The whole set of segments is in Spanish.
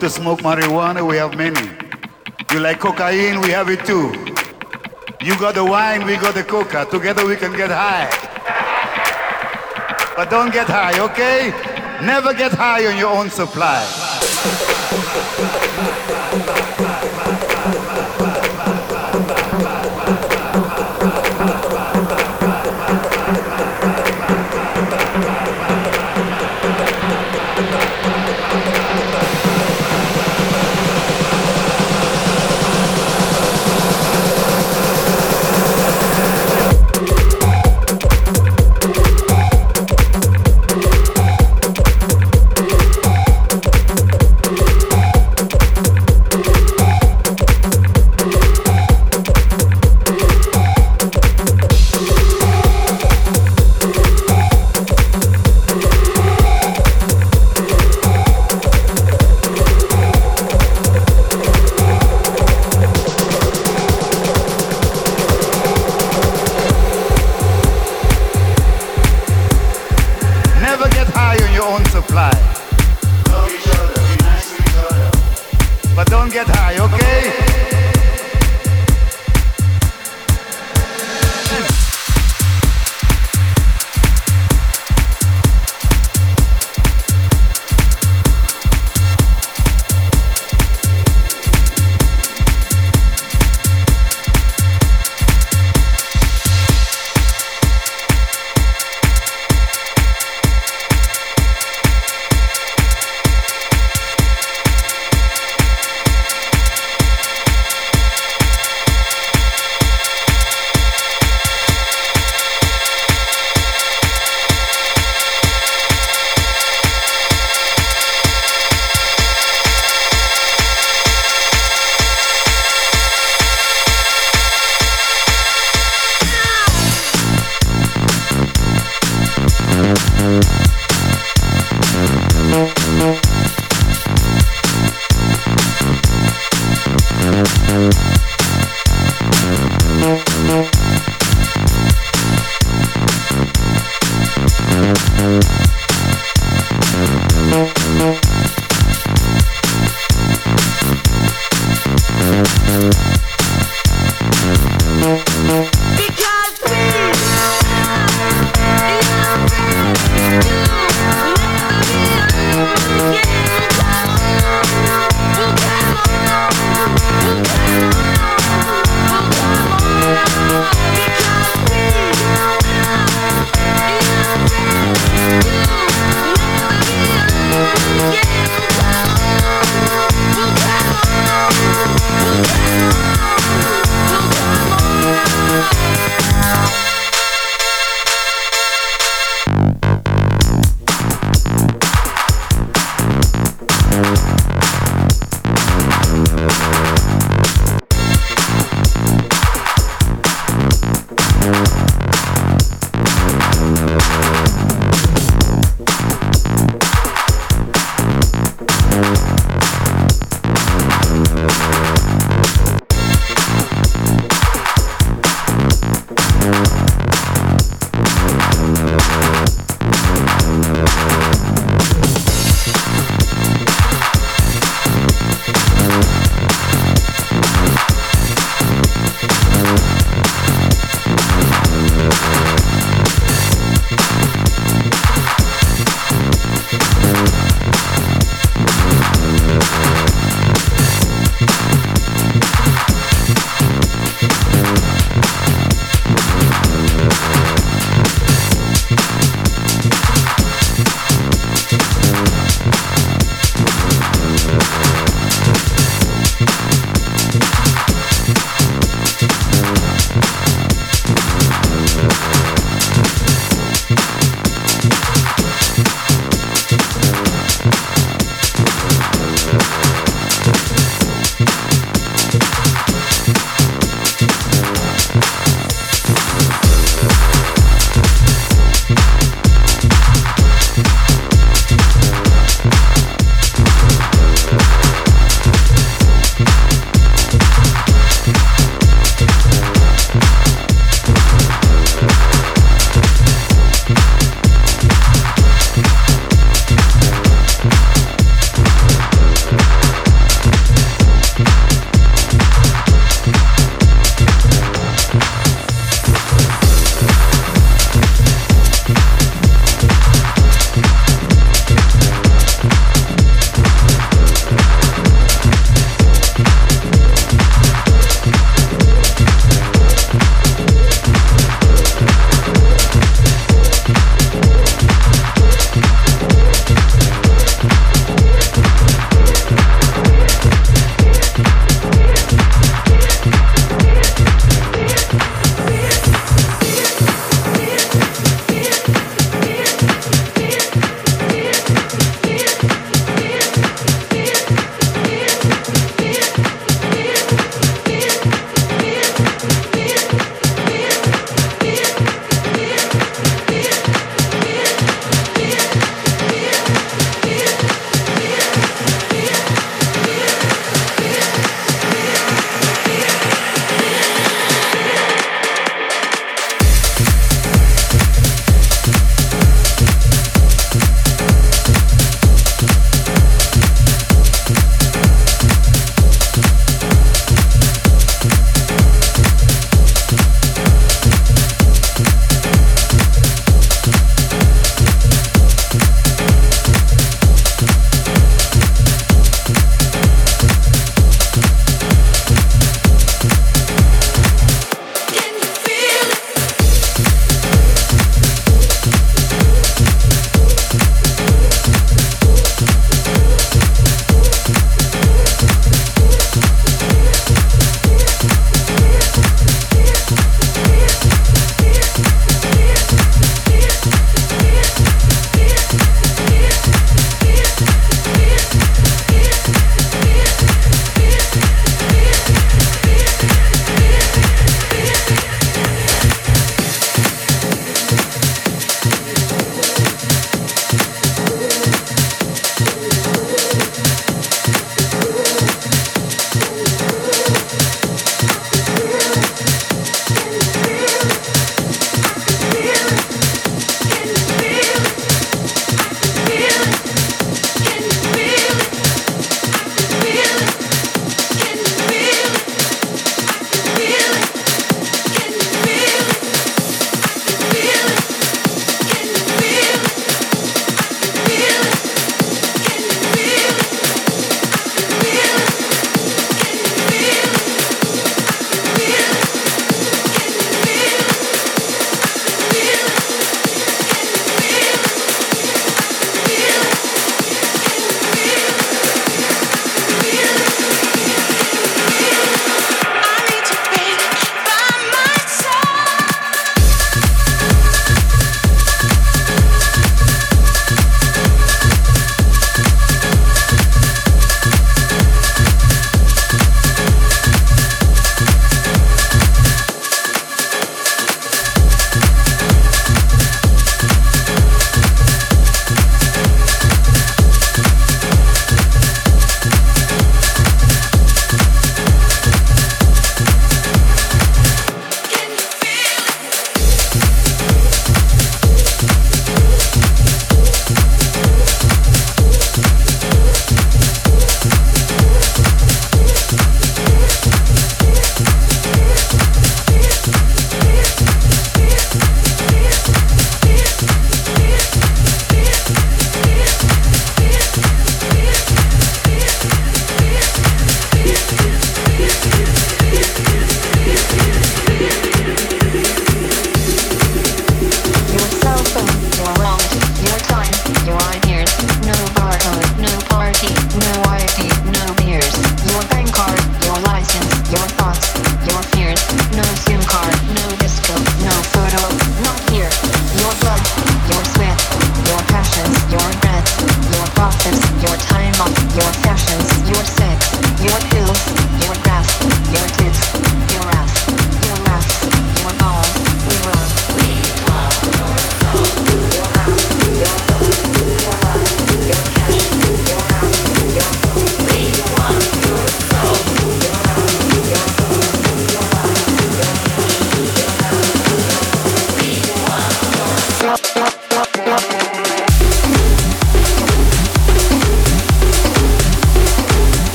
want to smoke marijuana? We have many. You like cocaine? We have it too. You got the wine, we got the coca. Together we can get high. But don't get high, okay? Never get high on your own supply.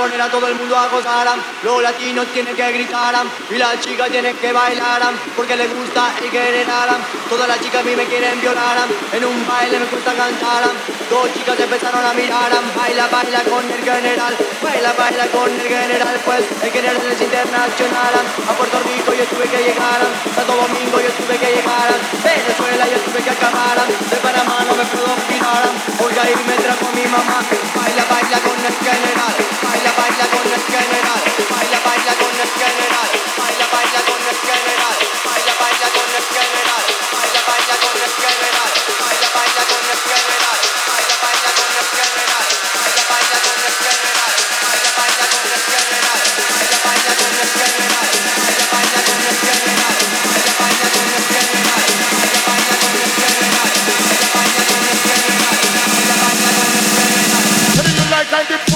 Poner a todo el mundo a gozar. Los latinos tienen que gritar y las chicas tienen que bailar porque les gusta el general. Todas las chicas a mí me quieren violar, en un baile me gusta cantar. Dos chicas empezaron a mirar, baila, baila con el general, baila, baila con el general, pues el general es internacional. A Puerto Rico yo tuve que llegar, Santo Domingo yo tuve que llegar, Venezuela yo tuve que acabar, de Panamá no me puedo olvidar, porque ahí me trajo mi mamá. Baila, baila con el general, baila, like the